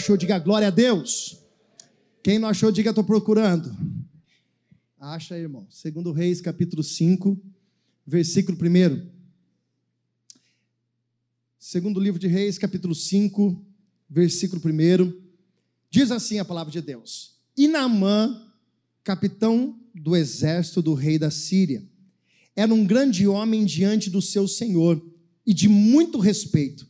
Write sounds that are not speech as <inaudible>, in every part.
achou, diga glória a Deus. Quem não achou, diga estou procurando. Acha, irmão. 2 Reis, capítulo 5, versículo 1. Segundo livro de Reis, capítulo 5, versículo 1. Diz assim a palavra de Deus: E capitão do exército do rei da Síria, era um grande homem diante do seu senhor e de muito respeito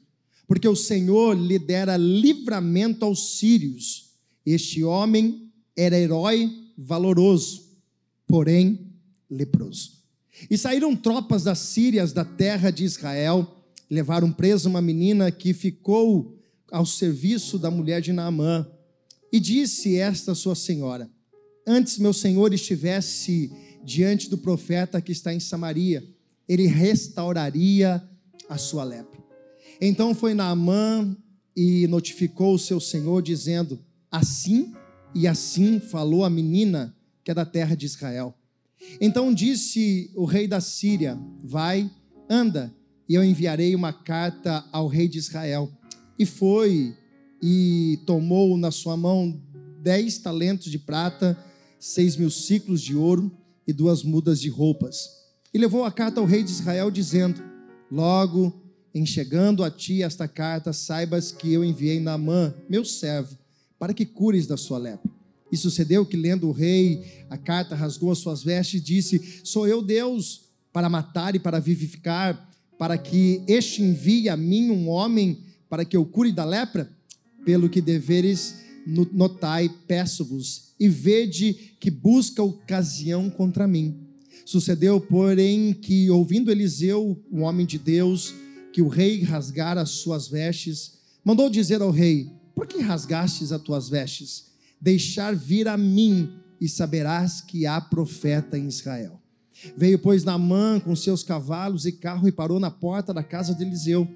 porque o Senhor lhe dera livramento aos sírios. Este homem era herói valoroso, porém leproso. E saíram tropas das Sírias da terra de Israel, levaram presa uma menina que ficou ao serviço da mulher de Naamã. E disse esta sua senhora: Antes meu senhor estivesse diante do profeta que está em Samaria, ele restauraria a sua lepra. Então foi Naamã e notificou o seu senhor, dizendo: Assim e assim falou a menina que é da terra de Israel. Então disse o rei da Síria: Vai, anda, e eu enviarei uma carta ao rei de Israel. E foi e tomou na sua mão dez talentos de prata, seis mil ciclos de ouro e duas mudas de roupas. E levou a carta ao rei de Israel, dizendo: Logo em chegando a ti esta carta, saibas que eu enviei Naamã, meu servo, para que cures da sua lepra. E sucedeu que, lendo o rei a carta, rasgou as suas vestes e disse: Sou eu Deus para matar e para vivificar, para que este envie a mim um homem para que eu cure da lepra? Pelo que deveres notai, peço-vos, e vede que busca ocasião contra mim. Sucedeu, porém, que, ouvindo Eliseu, o homem de Deus, que o rei rasgara as suas vestes, mandou dizer ao rei: Por que rasgastes as tuas vestes? Deixar vir a mim, e saberás que há profeta em Israel. Veio, pois, Naamã com seus cavalos e carro e parou na porta da casa de Eliseu.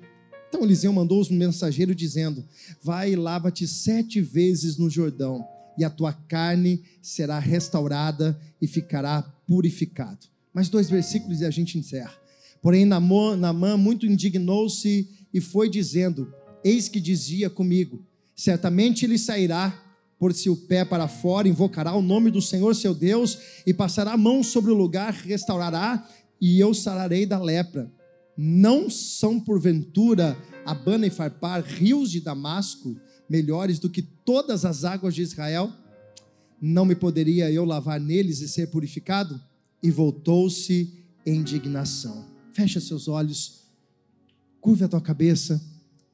Então Eliseu mandou os mensageiros dizendo: Vai e lava-te sete vezes no Jordão, e a tua carne será restaurada e ficará purificado. Mais dois versículos e a gente encerra. Porém, Namã muito indignou-se e foi dizendo: Eis que dizia comigo: Certamente ele sairá, por-se o pé para fora, invocará o nome do Senhor seu Deus e passará a mão sobre o lugar, restaurará, e eu sararei da lepra. Não são porventura Abana e Farpar, rios de Damasco, melhores do que todas as águas de Israel? Não me poderia eu lavar neles e ser purificado? E voltou-se em indignação. Fecha seus olhos, curva a tua cabeça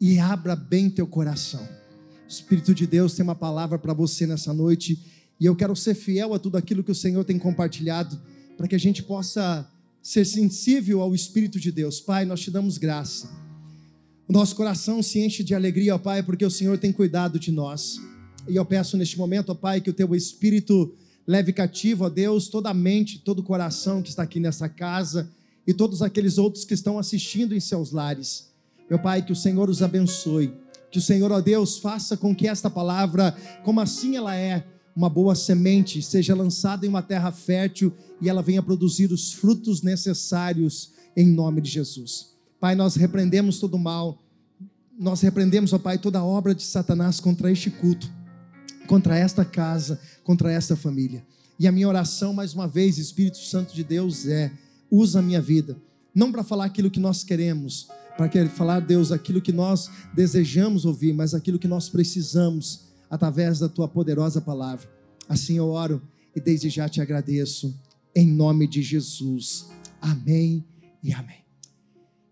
e abra bem teu coração. O Espírito de Deus tem uma palavra para você nessa noite e eu quero ser fiel a tudo aquilo que o Senhor tem compartilhado para que a gente possa ser sensível ao Espírito de Deus. Pai, nós te damos graça. O nosso coração se enche de alegria, ó Pai, porque o Senhor tem cuidado de nós. E eu peço neste momento, ó Pai, que o teu Espírito leve cativo, ó Deus, toda a mente, todo o coração que está aqui nessa casa e todos aqueles outros que estão assistindo em seus lares. Meu Pai, que o Senhor os abençoe. Que o Senhor, ó Deus, faça com que esta palavra, como assim ela é, uma boa semente, seja lançada em uma terra fértil e ela venha produzir os frutos necessários em nome de Jesus. Pai, nós repreendemos todo o mal, nós repreendemos, ó Pai, toda obra de Satanás contra este culto, contra esta casa, contra esta família. E a minha oração, mais uma vez, Espírito Santo de Deus, é usa a minha vida, não para falar aquilo que nós queremos, para falar, Deus, aquilo que nós desejamos ouvir, mas aquilo que nós precisamos através da tua poderosa palavra. Assim eu oro e desde já te agradeço, em nome de Jesus. Amém e amém.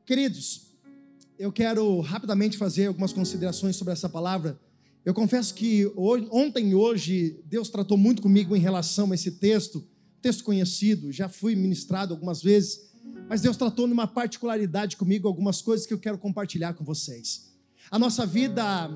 Queridos, eu quero rapidamente fazer algumas considerações sobre essa palavra. Eu confesso que hoje, ontem e hoje Deus tratou muito comigo em relação a esse texto texto conhecido, já fui ministrado algumas vezes, mas Deus tratou numa particularidade comigo algumas coisas que eu quero compartilhar com vocês. A nossa vida,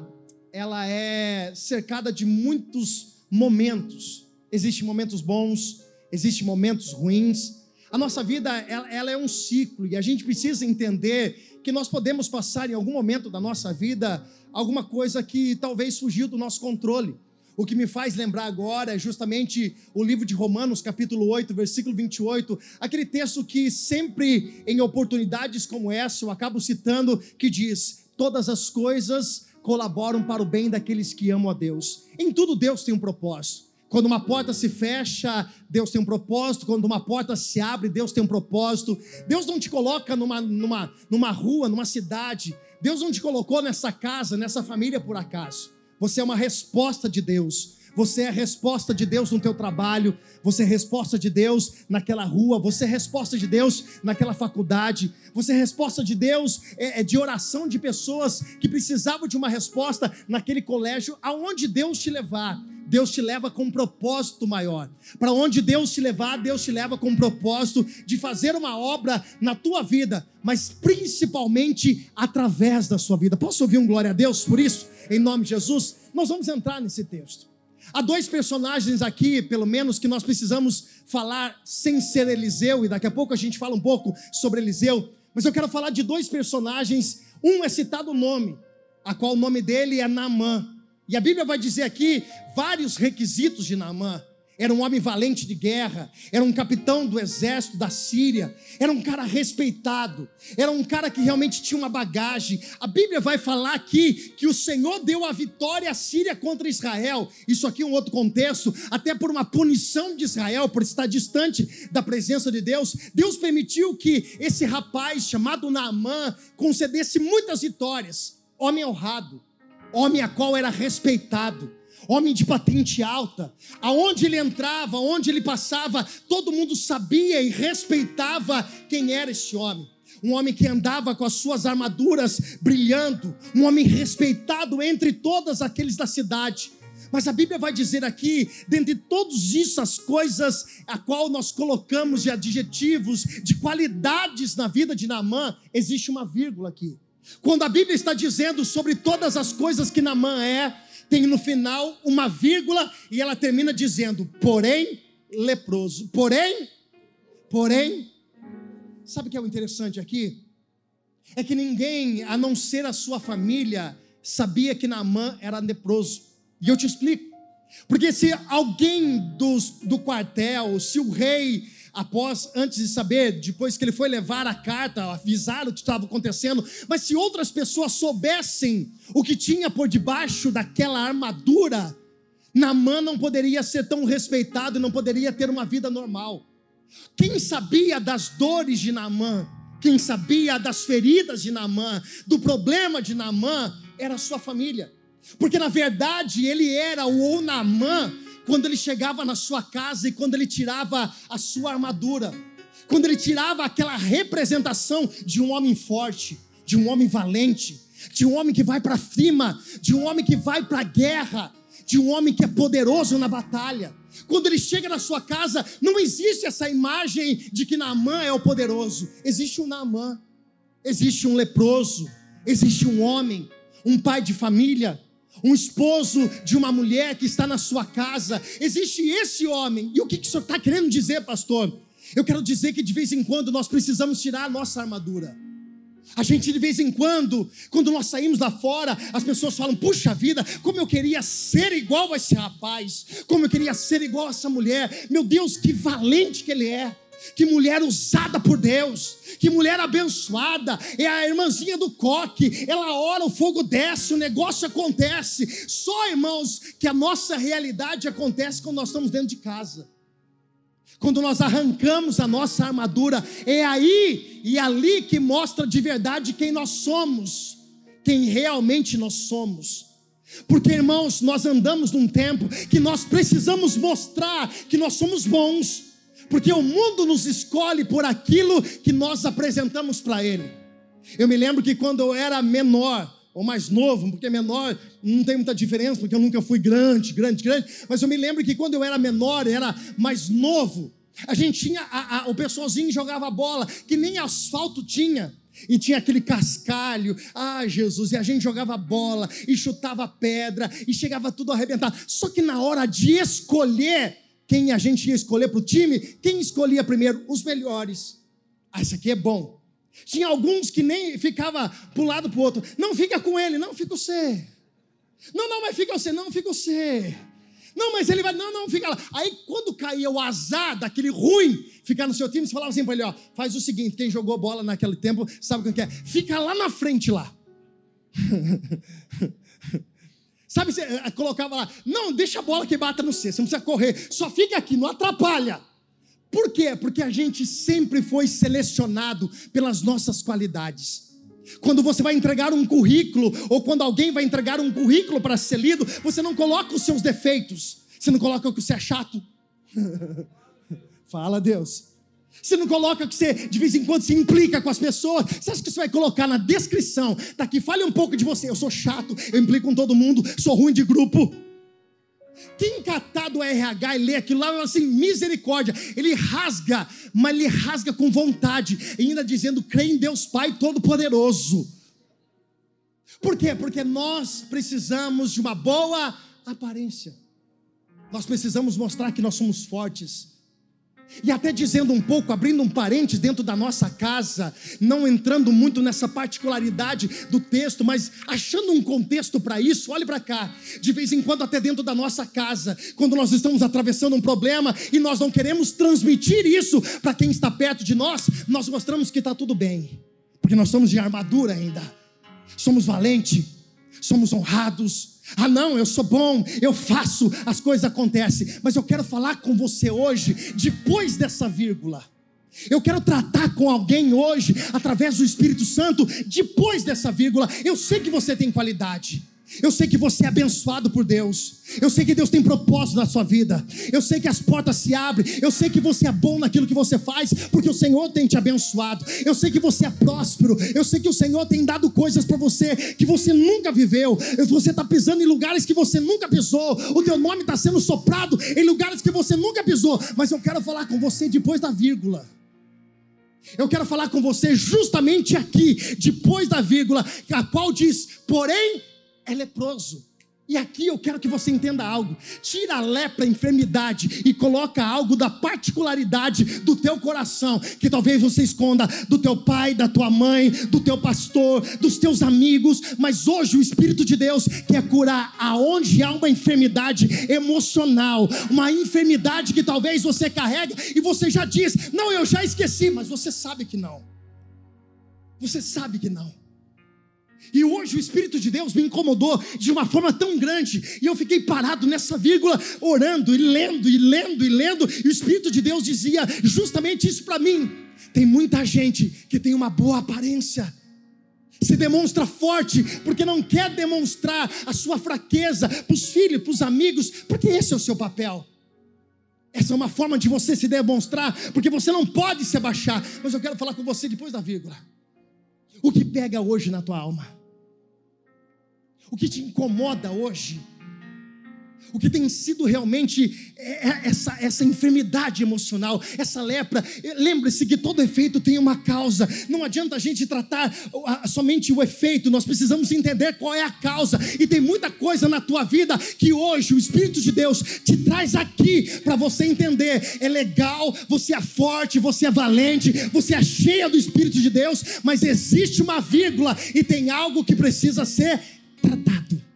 ela é cercada de muitos momentos. Existem momentos bons, existem momentos ruins. A nossa vida, ela, ela é um ciclo e a gente precisa entender que nós podemos passar em algum momento da nossa vida alguma coisa que talvez fugiu do nosso controle. O que me faz lembrar agora é justamente o livro de Romanos, capítulo 8, versículo 28, aquele texto que sempre em oportunidades como essa eu acabo citando, que diz: Todas as coisas colaboram para o bem daqueles que amam a Deus. Em tudo Deus tem um propósito. Quando uma porta se fecha, Deus tem um propósito. Quando uma porta se abre, Deus tem um propósito. Deus não te coloca numa, numa, numa rua, numa cidade. Deus não te colocou nessa casa, nessa família por acaso. Você é uma resposta de Deus. Você é resposta de Deus no teu trabalho, você é resposta de Deus naquela rua, você é resposta de Deus naquela faculdade, você é resposta de Deus é, é de oração de pessoas que precisavam de uma resposta naquele colégio, aonde Deus te levar. Deus te leva com um propósito maior. Para onde Deus te levar, Deus te leva com um propósito de fazer uma obra na tua vida, mas principalmente através da sua vida. Posso ouvir um glória a Deus por isso? Em nome de Jesus, nós vamos entrar nesse texto. Há dois personagens aqui, pelo menos, que nós precisamos falar sem ser Eliseu, e daqui a pouco a gente fala um pouco sobre Eliseu, mas eu quero falar de dois personagens. Um é citado o nome, a qual o nome dele é Naamã. E a Bíblia vai dizer aqui vários requisitos de Naamã. Era um homem valente de guerra, era um capitão do exército da Síria, era um cara respeitado, era um cara que realmente tinha uma bagagem. A Bíblia vai falar aqui que o Senhor deu a vitória à Síria contra Israel. Isso aqui é um outro contexto, até por uma punição de Israel, por estar distante da presença de Deus. Deus permitiu que esse rapaz chamado Naamã concedesse muitas vitórias. Homem honrado, homem a qual era respeitado homem de patente alta. Aonde ele entrava, onde ele passava, todo mundo sabia e respeitava quem era esse homem. Um homem que andava com as suas armaduras brilhando, um homem respeitado entre todos aqueles da cidade. Mas a Bíblia vai dizer aqui, dentre todas essas coisas a qual nós colocamos de adjetivos, de qualidades na vida de Naamã, existe uma vírgula aqui. Quando a Bíblia está dizendo sobre todas as coisas que Naamã é, tem no final uma vírgula e ela termina dizendo: porém leproso. Porém, porém, sabe o que é o interessante aqui? É que ninguém, a não ser a sua família, sabia que Naamã era leproso. E eu te explico. Porque se alguém dos, do quartel, se o rei após, antes de saber, depois que ele foi levar a carta, avisar o que estava acontecendo, mas se outras pessoas soubessem o que tinha por debaixo daquela armadura, Namã não poderia ser tão respeitado e não poderia ter uma vida normal. Quem sabia das dores de Namã, quem sabia das feridas de Namã, do problema de Namã, era a sua família. Porque na verdade ele era o Namã quando ele chegava na sua casa e quando ele tirava a sua armadura, quando ele tirava aquela representação de um homem forte, de um homem valente, de um homem que vai para cima, de um homem que vai para a guerra, de um homem que é poderoso na batalha. Quando ele chega na sua casa, não existe essa imagem de que Naamã é o poderoso. Existe um Naamã, existe um leproso, existe um homem, um pai de família, um esposo de uma mulher que está na sua casa. Existe esse homem. E o que, que o senhor está querendo dizer, pastor? Eu quero dizer que de vez em quando nós precisamos tirar a nossa armadura. A gente de vez em quando, quando nós saímos lá fora, as pessoas falam: puxa vida, como eu queria ser igual a esse rapaz, como eu queria ser igual a essa mulher. Meu Deus, que valente que ele é que mulher usada por Deus, que mulher abençoada, é a irmãzinha do coque, ela ora, o fogo desce, o negócio acontece. Só, irmãos, que a nossa realidade acontece quando nós estamos dentro de casa. Quando nós arrancamos a nossa armadura, é aí e ali que mostra de verdade quem nós somos, quem realmente nós somos. Porque, irmãos, nós andamos num tempo que nós precisamos mostrar que nós somos bons porque o mundo nos escolhe por aquilo que nós apresentamos para ele. Eu me lembro que quando eu era menor, ou mais novo, porque menor não tem muita diferença, porque eu nunca fui grande, grande, grande, mas eu me lembro que quando eu era menor, era mais novo, a gente tinha, a, a, o pessoalzinho jogava bola, que nem asfalto tinha, e tinha aquele cascalho, ah Jesus, e a gente jogava bola, e chutava pedra, e chegava tudo arrebentado, só que na hora de escolher, quem a gente ia escolher para o time, quem escolhia primeiro? Os melhores. Ah, esse aqui é bom. Tinha alguns que nem ficava para um lado para o outro. Não fica com ele, não fica você. Não, não, mas fica você, não fica você. Não, mas ele vai, não, não, fica lá. Aí quando caía o azar daquele ruim ficar no seu time, você falava assim para ele: ó, faz o seguinte: quem jogou bola naquele tempo sabe o que é? Fica lá na frente lá. <laughs> Sabe, você eh, colocava lá, não, deixa a bola que bata no C, você não precisa correr, só fica aqui, não atrapalha. Por quê? Porque a gente sempre foi selecionado pelas nossas qualidades. Quando você vai entregar um currículo, ou quando alguém vai entregar um currículo para ser lido, você não coloca os seus defeitos, você não coloca que você é chato. <laughs> Fala, Deus. Você não coloca que você de vez em quando se implica com as pessoas. Você acha que você vai colocar na descrição? Tá aqui, fale um pouco de você. Eu sou chato, eu implico com todo mundo, sou ruim de grupo. Quem catar do RH e lê aquilo lá, assim, misericórdia. Ele rasga, mas ele rasga com vontade, ainda dizendo: crê em Deus Pai Todo-Poderoso. Por quê? Porque nós precisamos de uma boa aparência. Nós precisamos mostrar que nós somos fortes. E até dizendo um pouco, abrindo um parênteses dentro da nossa casa, não entrando muito nessa particularidade do texto, mas achando um contexto para isso, olhe para cá. De vez em quando, até dentro da nossa casa, quando nós estamos atravessando um problema e nós não queremos transmitir isso para quem está perto de nós, nós mostramos que está tudo bem, porque nós somos de armadura ainda, somos valentes, somos honrados, ah, não, eu sou bom, eu faço, as coisas acontecem. Mas eu quero falar com você hoje, depois dessa vírgula. Eu quero tratar com alguém hoje, através do Espírito Santo, depois dessa vírgula. Eu sei que você tem qualidade. Eu sei que você é abençoado por Deus. Eu sei que Deus tem propósito na sua vida. Eu sei que as portas se abrem. Eu sei que você é bom naquilo que você faz, porque o Senhor tem te abençoado. Eu sei que você é próspero. Eu sei que o Senhor tem dado coisas para você que você nunca viveu. Você está pisando em lugares que você nunca pisou. O teu nome está sendo soprado em lugares que você nunca pisou. Mas eu quero falar com você depois da vírgula. Eu quero falar com você justamente aqui, depois da vírgula, a qual diz: porém é leproso. E aqui eu quero que você entenda algo. Tira a lepra, a enfermidade e coloca algo da particularidade do teu coração, que talvez você esconda do teu pai, da tua mãe, do teu pastor, dos teus amigos, mas hoje o Espírito de Deus quer curar aonde há uma enfermidade emocional, uma enfermidade que talvez você carrega e você já diz: "Não, eu já esqueci", mas você sabe que não. Você sabe que não. E hoje o Espírito de Deus me incomodou de uma forma tão grande, e eu fiquei parado nessa vírgula, orando e lendo e lendo e lendo, e o Espírito de Deus dizia justamente isso para mim. Tem muita gente que tem uma boa aparência, se demonstra forte, porque não quer demonstrar a sua fraqueza para os filhos, para os amigos, porque esse é o seu papel. Essa é uma forma de você se demonstrar, porque você não pode se abaixar. Mas eu quero falar com você depois da vírgula. O que pega hoje na tua alma? o que te incomoda hoje, o que tem sido realmente é, é essa, essa enfermidade emocional, essa lepra. Lembre-se que todo efeito tem uma causa. Não adianta a gente tratar somente o efeito, nós precisamos entender qual é a causa. E tem muita coisa na tua vida que hoje o Espírito de Deus te traz aqui para você entender. É legal, você é forte, você é valente, você é cheia do Espírito de Deus, mas existe uma vírgula e tem algo que precisa ser tratado.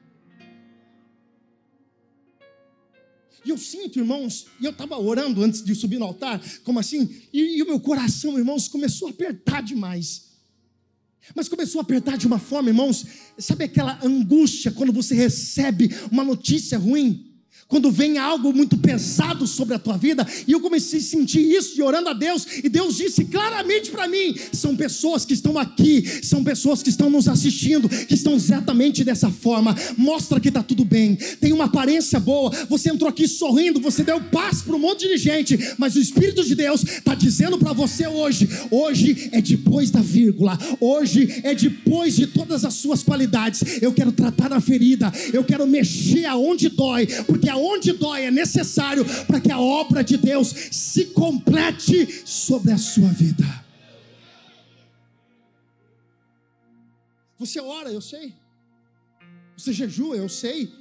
E eu sinto, irmãos, e eu estava orando antes de subir no altar, como assim, e, e o meu coração, irmãos, começou a apertar demais. Mas começou a apertar de uma forma, irmãos, sabe aquela angústia quando você recebe uma notícia ruim? Quando vem algo muito pesado sobre a tua vida, e eu comecei a sentir isso, e orando a Deus, e Deus disse claramente para mim: são pessoas que estão aqui, são pessoas que estão nos assistindo, que estão exatamente dessa forma. Mostra que está tudo bem, tem uma aparência boa. Você entrou aqui sorrindo, você deu paz para um monte de gente, mas o Espírito de Deus está dizendo para você hoje: hoje é depois da vírgula, hoje é depois de todas as suas qualidades. Eu quero tratar a ferida, eu quero mexer aonde dói, porque aonde dói é necessário para que a obra de Deus se complete sobre a sua vida. Você ora, eu sei. Você jejua, eu sei.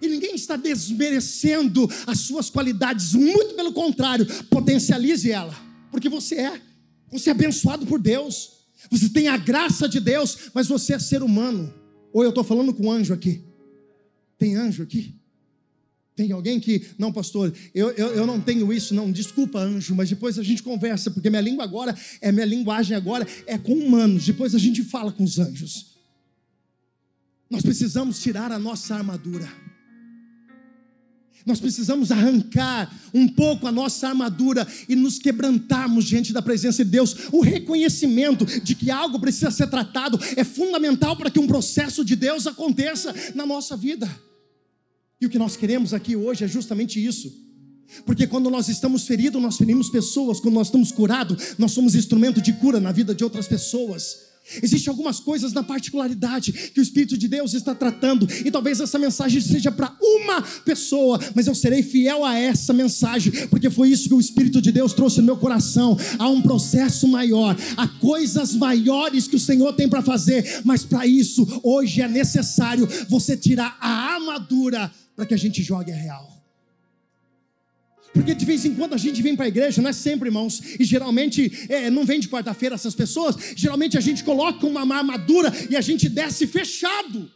E ninguém está desmerecendo as suas qualidades, muito pelo contrário, potencialize ela, porque você é, você é abençoado por Deus, você tem a graça de Deus, mas você é ser humano. Ou eu estou falando com anjo aqui? Tem anjo aqui? Tem alguém que, não, pastor, eu, eu, eu não tenho isso, não, desculpa, anjo, mas depois a gente conversa, porque minha língua agora, é minha linguagem agora é com humanos, depois a gente fala com os anjos. Nós precisamos tirar a nossa armadura. Nós precisamos arrancar um pouco a nossa armadura e nos quebrantarmos diante da presença de Deus. O reconhecimento de que algo precisa ser tratado é fundamental para que um processo de Deus aconteça na nossa vida. E o que nós queremos aqui hoje é justamente isso. Porque quando nós estamos feridos, nós ferimos pessoas, quando nós estamos curados, nós somos instrumento de cura na vida de outras pessoas. Existem algumas coisas na particularidade que o Espírito de Deus está tratando, e talvez essa mensagem seja para uma pessoa, mas eu serei fiel a essa mensagem, porque foi isso que o Espírito de Deus trouxe no meu coração. Há um processo maior, há coisas maiores que o Senhor tem para fazer, mas para isso, hoje é necessário você tirar a armadura para que a gente jogue a real. Porque de vez em quando a gente vem para a igreja, não é sempre, irmãos, e geralmente é, não vem de quarta-feira essas pessoas, geralmente a gente coloca uma armadura e a gente desce fechado.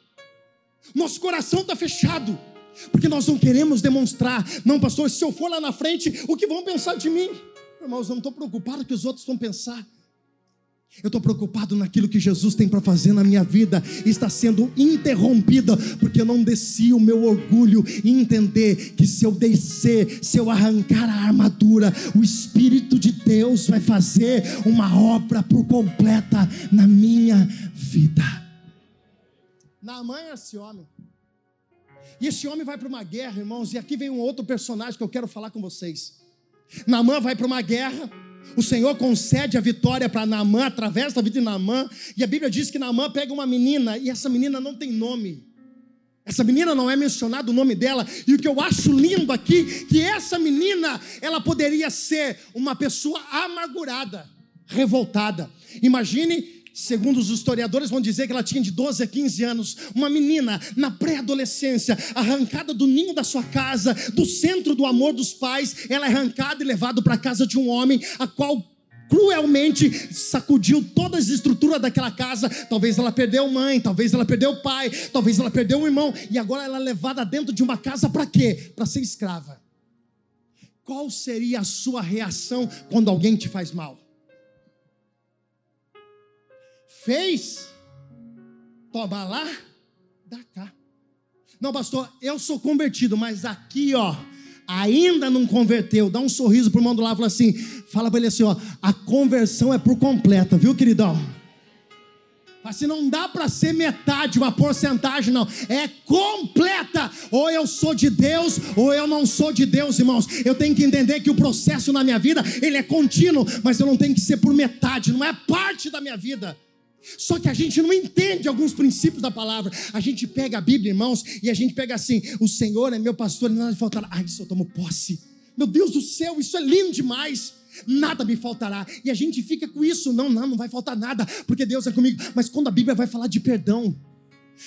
Nosso coração está fechado. Porque nós não queremos demonstrar, não, pastor, se eu for lá na frente, o que vão pensar de mim? Irmãos, eu não estou preocupado que os outros vão pensar. Eu estou preocupado naquilo que Jesus tem para fazer na minha vida, está sendo interrompida, porque eu não desci o meu orgulho e entender que se eu descer, se eu arrancar a armadura, o Espírito de Deus vai fazer uma obra por completa na minha vida. Naamã é esse homem. E esse homem vai para uma guerra, irmãos, e aqui vem um outro personagem que eu quero falar com vocês. Naamã vai para uma guerra o Senhor concede a vitória para Naamã, através da vida de Naamã, e a Bíblia diz que Naamã pega uma menina, e essa menina não tem nome. Essa menina não é mencionado o nome dela, e o que eu acho lindo aqui, que essa menina, ela poderia ser uma pessoa amargurada, revoltada. Imagine segundo os historiadores vão dizer que ela tinha de 12 a 15 anos, uma menina na pré-adolescência, arrancada do ninho da sua casa, do centro do amor dos pais, ela é arrancada e levada para a casa de um homem, a qual cruelmente sacudiu todas as estruturas daquela casa. Talvez ela perdeu mãe, talvez ela perdeu pai, talvez ela perdeu um irmão, e agora ela é levada dentro de uma casa para quê? Para ser escrava. Qual seria a sua reação quando alguém te faz mal? Fez, toma lá, dá cá. Não, pastor, eu sou convertido, mas aqui, ó, ainda não converteu. Dá um sorriso pro irmão do lado e fala assim: fala para ele assim, ó, a conversão é por completa, viu, queridão? Assim, não dá para ser metade, uma porcentagem, não. É completa. Ou eu sou de Deus, ou eu não sou de Deus, irmãos. Eu tenho que entender que o processo na minha vida, ele é contínuo, mas eu não tenho que ser por metade, não é parte da minha vida. Só que a gente não entende alguns princípios da palavra. A gente pega a Bíblia, irmãos, e a gente pega assim: o Senhor é meu pastor e nada faltará. Ai, isso eu tomo posse. Meu Deus do céu, isso é lindo demais. Nada me faltará. E a gente fica com isso. Não, não, não vai faltar nada, porque Deus é comigo. Mas quando a Bíblia vai falar de perdão,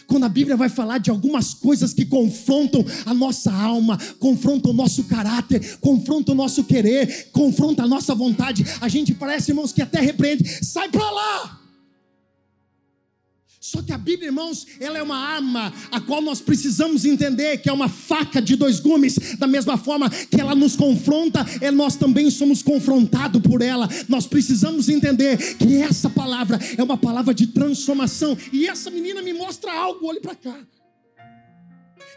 quando a Bíblia vai falar de algumas coisas que confrontam a nossa alma, confrontam o nosso caráter, confrontam o nosso querer, confrontam a nossa vontade, a gente parece, irmãos, que até repreende: sai para lá. Só que a Bíblia, irmãos, ela é uma arma a qual nós precisamos entender que é uma faca de dois gumes, da mesma forma que ela nos confronta, é nós também somos confrontados por ela. Nós precisamos entender que essa palavra é uma palavra de transformação. E essa menina me mostra algo, olhe para cá.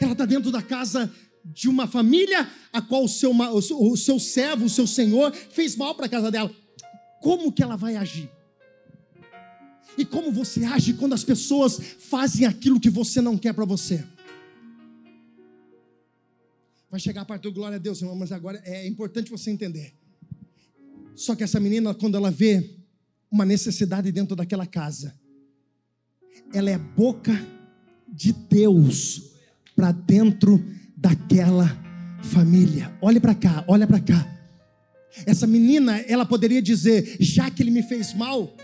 Ela está dentro da casa de uma família a qual o seu, o seu servo, o seu senhor, fez mal para a casa dela. Como que ela vai agir? E como você age quando as pessoas fazem aquilo que você não quer para você? Vai chegar a parte do glória a Deus, irmão, mas agora é importante você entender. Só que essa menina, quando ela vê uma necessidade dentro daquela casa, ela é boca de Deus para dentro daquela família. Olhe para cá, olha para cá. Essa menina, ela poderia dizer: já que ele me fez mal,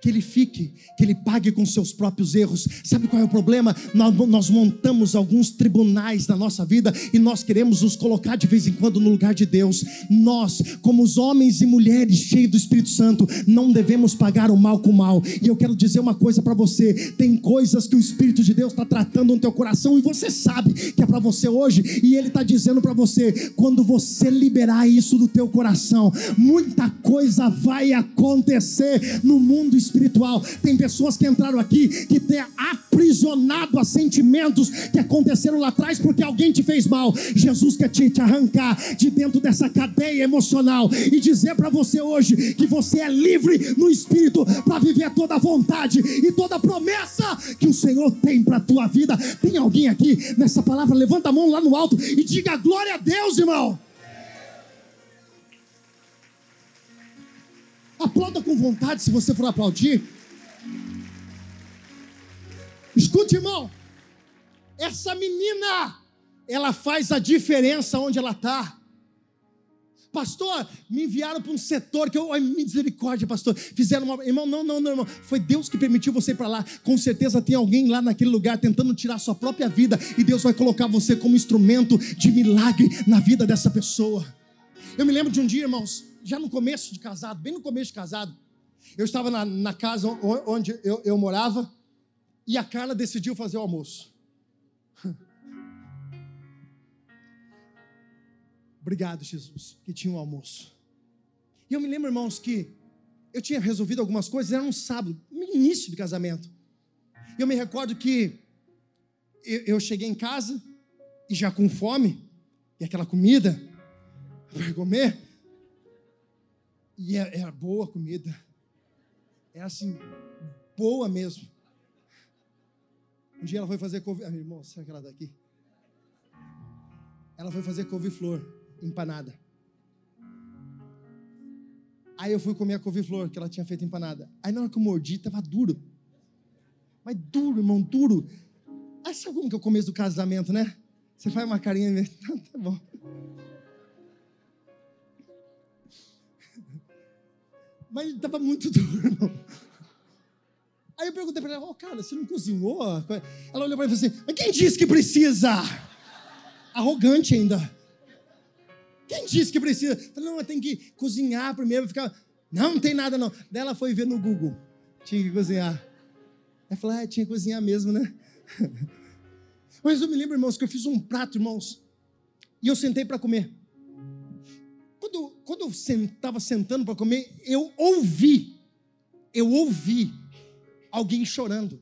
que ele fique, que ele pague com seus próprios erros. Sabe qual é o problema? Nós, nós, montamos alguns tribunais na nossa vida e nós queremos nos colocar de vez em quando no lugar de Deus. Nós, como os homens e mulheres cheios do Espírito Santo, não devemos pagar o mal com o mal. E eu quero dizer uma coisa para você: tem coisas que o Espírito de Deus está tratando no teu coração e você sabe que é para você hoje, e Ele está dizendo para você: quando você liberar isso do teu coração, muita coisa vai acontecer no mundo espiritual espiritual. Tem pessoas que entraram aqui que têm aprisionado a sentimentos que aconteceram lá atrás porque alguém te fez mal. Jesus quer te, te arrancar de dentro dessa cadeia emocional e dizer para você hoje que você é livre no espírito para viver toda a vontade e toda a promessa que o Senhor tem para a tua vida. Tem alguém aqui nessa palavra? Levanta a mão lá no alto e diga glória a Deus, irmão. Aplauda com vontade se você for aplaudir. Escute, irmão. Essa menina, ela faz a diferença onde ela está. Pastor, me enviaram para um setor que eu, ai, misericórdia, pastor. Fizeram uma. Irmão, não, não, não, irmão. Foi Deus que permitiu você ir para lá. Com certeza tem alguém lá naquele lugar tentando tirar a sua própria vida. E Deus vai colocar você como instrumento de milagre na vida dessa pessoa. Eu me lembro de um dia, irmãos, já no começo de casado, bem no começo de casado. Eu estava na, na casa onde eu, eu morava. E a Carla decidiu fazer o almoço. <laughs> Obrigado, Jesus, que tinha um almoço. E eu me lembro, irmãos, que eu tinha resolvido algumas coisas, era um sábado, no início do casamento. E eu me recordo que eu, eu cheguei em casa e já com fome, e aquela comida <laughs> para comer, e era, era boa comida, era assim, boa mesmo. Um dia ela foi fazer couve. Ah, irmão, será que ela está aqui? Ela foi fazer couve-flor empanada. Aí eu fui comer a couve-flor que ela tinha feito empanada. Aí na hora que eu mordi, estava duro. Mas duro, irmão, duro. Aí sabe como que é o começo do casamento, né? Você faz uma carinha e <laughs> tá, tá bom. Mas estava muito <laughs> duro. Aí eu perguntei para ela, oh, cara, você não cozinhou? Ela olhou para mim e falou assim, mas quem disse que precisa? Arrogante ainda. Quem disse que precisa? Eu falei, não, tem que cozinhar primeiro, ficar. Não, não tem nada não. Daí ela foi ver no Google. Tinha que cozinhar. Ela falou, ah, tinha que cozinhar mesmo, né? <laughs> Mas eu me lembro, irmãos, que eu fiz um prato, irmãos, e eu sentei para comer. Quando, quando eu estava sentando para comer, eu ouvi, eu ouvi alguém chorando.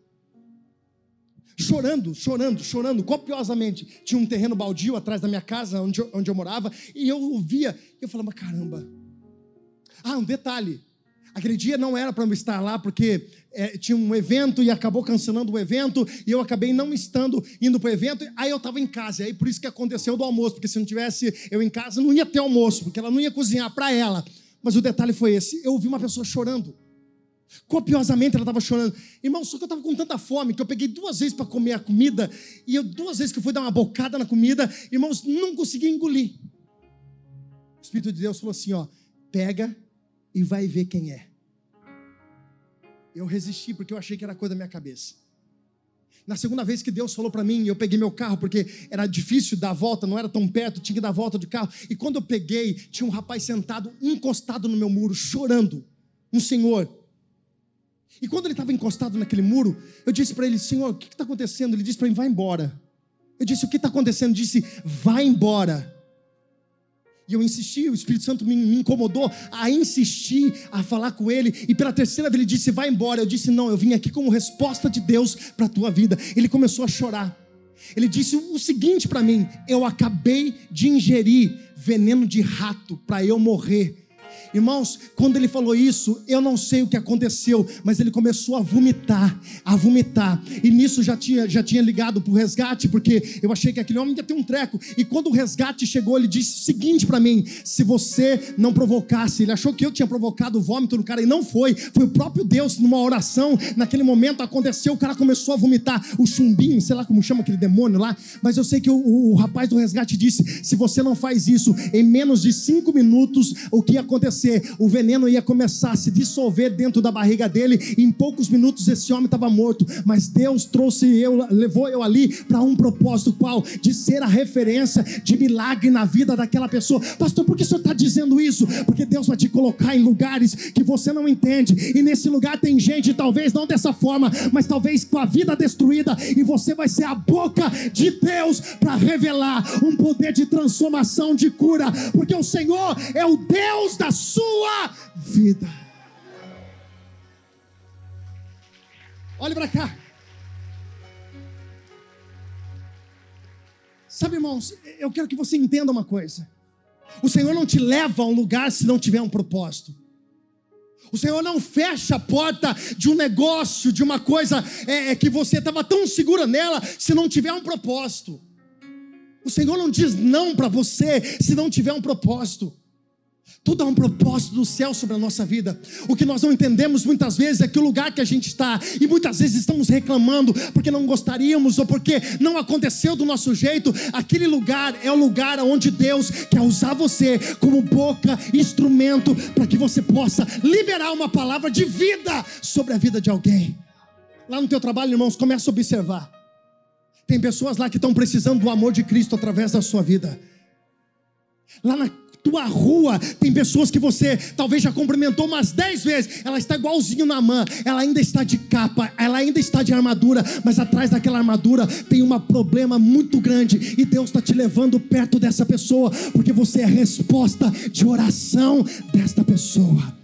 Chorando, chorando, chorando, copiosamente. Tinha um terreno baldio atrás da minha casa, onde eu, onde eu morava, e eu ouvia, e eu falava, caramba. Ah, um detalhe. Aquele dia não era para eu estar lá, porque é, tinha um evento e acabou cancelando o evento, e eu acabei não estando indo para o evento, aí eu estava em casa, e aí por isso que aconteceu do almoço, porque se não tivesse eu em casa, não ia ter almoço, porque ela não ia cozinhar para ela. Mas o detalhe foi esse: eu ouvi uma pessoa chorando. Copiosamente ela estava chorando. Irmão, só que eu estava com tanta fome que eu peguei duas vezes para comer a comida. E eu, duas vezes que eu fui dar uma bocada na comida, irmãos, não consegui engolir. O Espírito de Deus falou assim: ó, pega e vai ver quem é. Eu resisti porque eu achei que era coisa da minha cabeça. Na segunda vez que Deus falou para mim, eu peguei meu carro, porque era difícil dar a volta, não era tão perto, tinha que dar a volta de carro. E quando eu peguei, tinha um rapaz sentado, encostado no meu muro, chorando. Um senhor. E quando ele estava encostado naquele muro, eu disse para ele: Senhor, o que está acontecendo? Ele disse para mim: Vai embora. Eu disse: O que está acontecendo? Ele disse: Vai embora. E eu insisti, o Espírito Santo me, me, incomodou a insistir, a falar com ele. E pela terceira vez ele disse: Vai embora. Eu disse: Não, eu vim aqui como resposta de Deus para a tua vida. Ele começou a chorar. Ele disse o seguinte para mim: Eu acabei de ingerir veneno de rato para eu morrer Irmãos, quando ele falou isso, eu não sei o que aconteceu, mas ele começou a vomitar, a vomitar. E nisso já tinha, já tinha ligado para o resgate, porque eu achei que aquele homem ia ter um treco. E quando o resgate chegou, ele disse o seguinte para mim: se você não provocasse, ele achou que eu tinha provocado o vômito no cara e não foi, foi o próprio Deus numa oração. Naquele momento aconteceu, o cara começou a vomitar o chumbinho, sei lá como chama aquele demônio lá. Mas eu sei que o, o, o rapaz do resgate disse: se você não faz isso em menos de cinco minutos, o que aconteceu? Acontecer, o veneno ia começar a se dissolver dentro da barriga dele, em poucos minutos esse homem estava morto, mas Deus trouxe eu, levou eu ali para um propósito qual? De ser a referência de milagre na vida daquela pessoa. Pastor, por que o senhor está dizendo isso? Porque Deus vai te colocar em lugares que você não entende, e nesse lugar tem gente, talvez não dessa forma, mas talvez com a vida destruída, e você vai ser a boca de Deus para revelar um poder de transformação, de cura, porque o Senhor é o Deus da sua sua vida. Olhe para cá. Sabe, irmãos, eu quero que você entenda uma coisa. O Senhor não te leva a um lugar se não tiver um propósito. O Senhor não fecha a porta de um negócio, de uma coisa é, é que você estava tão segura nela, se não tiver um propósito. O Senhor não diz não para você se não tiver um propósito. Tudo há um propósito do céu sobre a nossa vida. O que nós não entendemos muitas vezes é que o lugar que a gente está, e muitas vezes estamos reclamando porque não gostaríamos ou porque não aconteceu do nosso jeito, aquele lugar é o lugar onde Deus quer usar você como boca, instrumento, para que você possa liberar uma palavra de vida sobre a vida de alguém. Lá no teu trabalho, irmãos, começa a observar. Tem pessoas lá que estão precisando do amor de Cristo através da sua vida. Lá na tua rua tem pessoas que você talvez já cumprimentou umas dez vezes. Ela está igualzinho na mão, ela ainda está de capa, ela ainda está de armadura, mas atrás daquela armadura tem um problema muito grande e Deus está te levando perto dessa pessoa, porque você é a resposta de oração desta pessoa.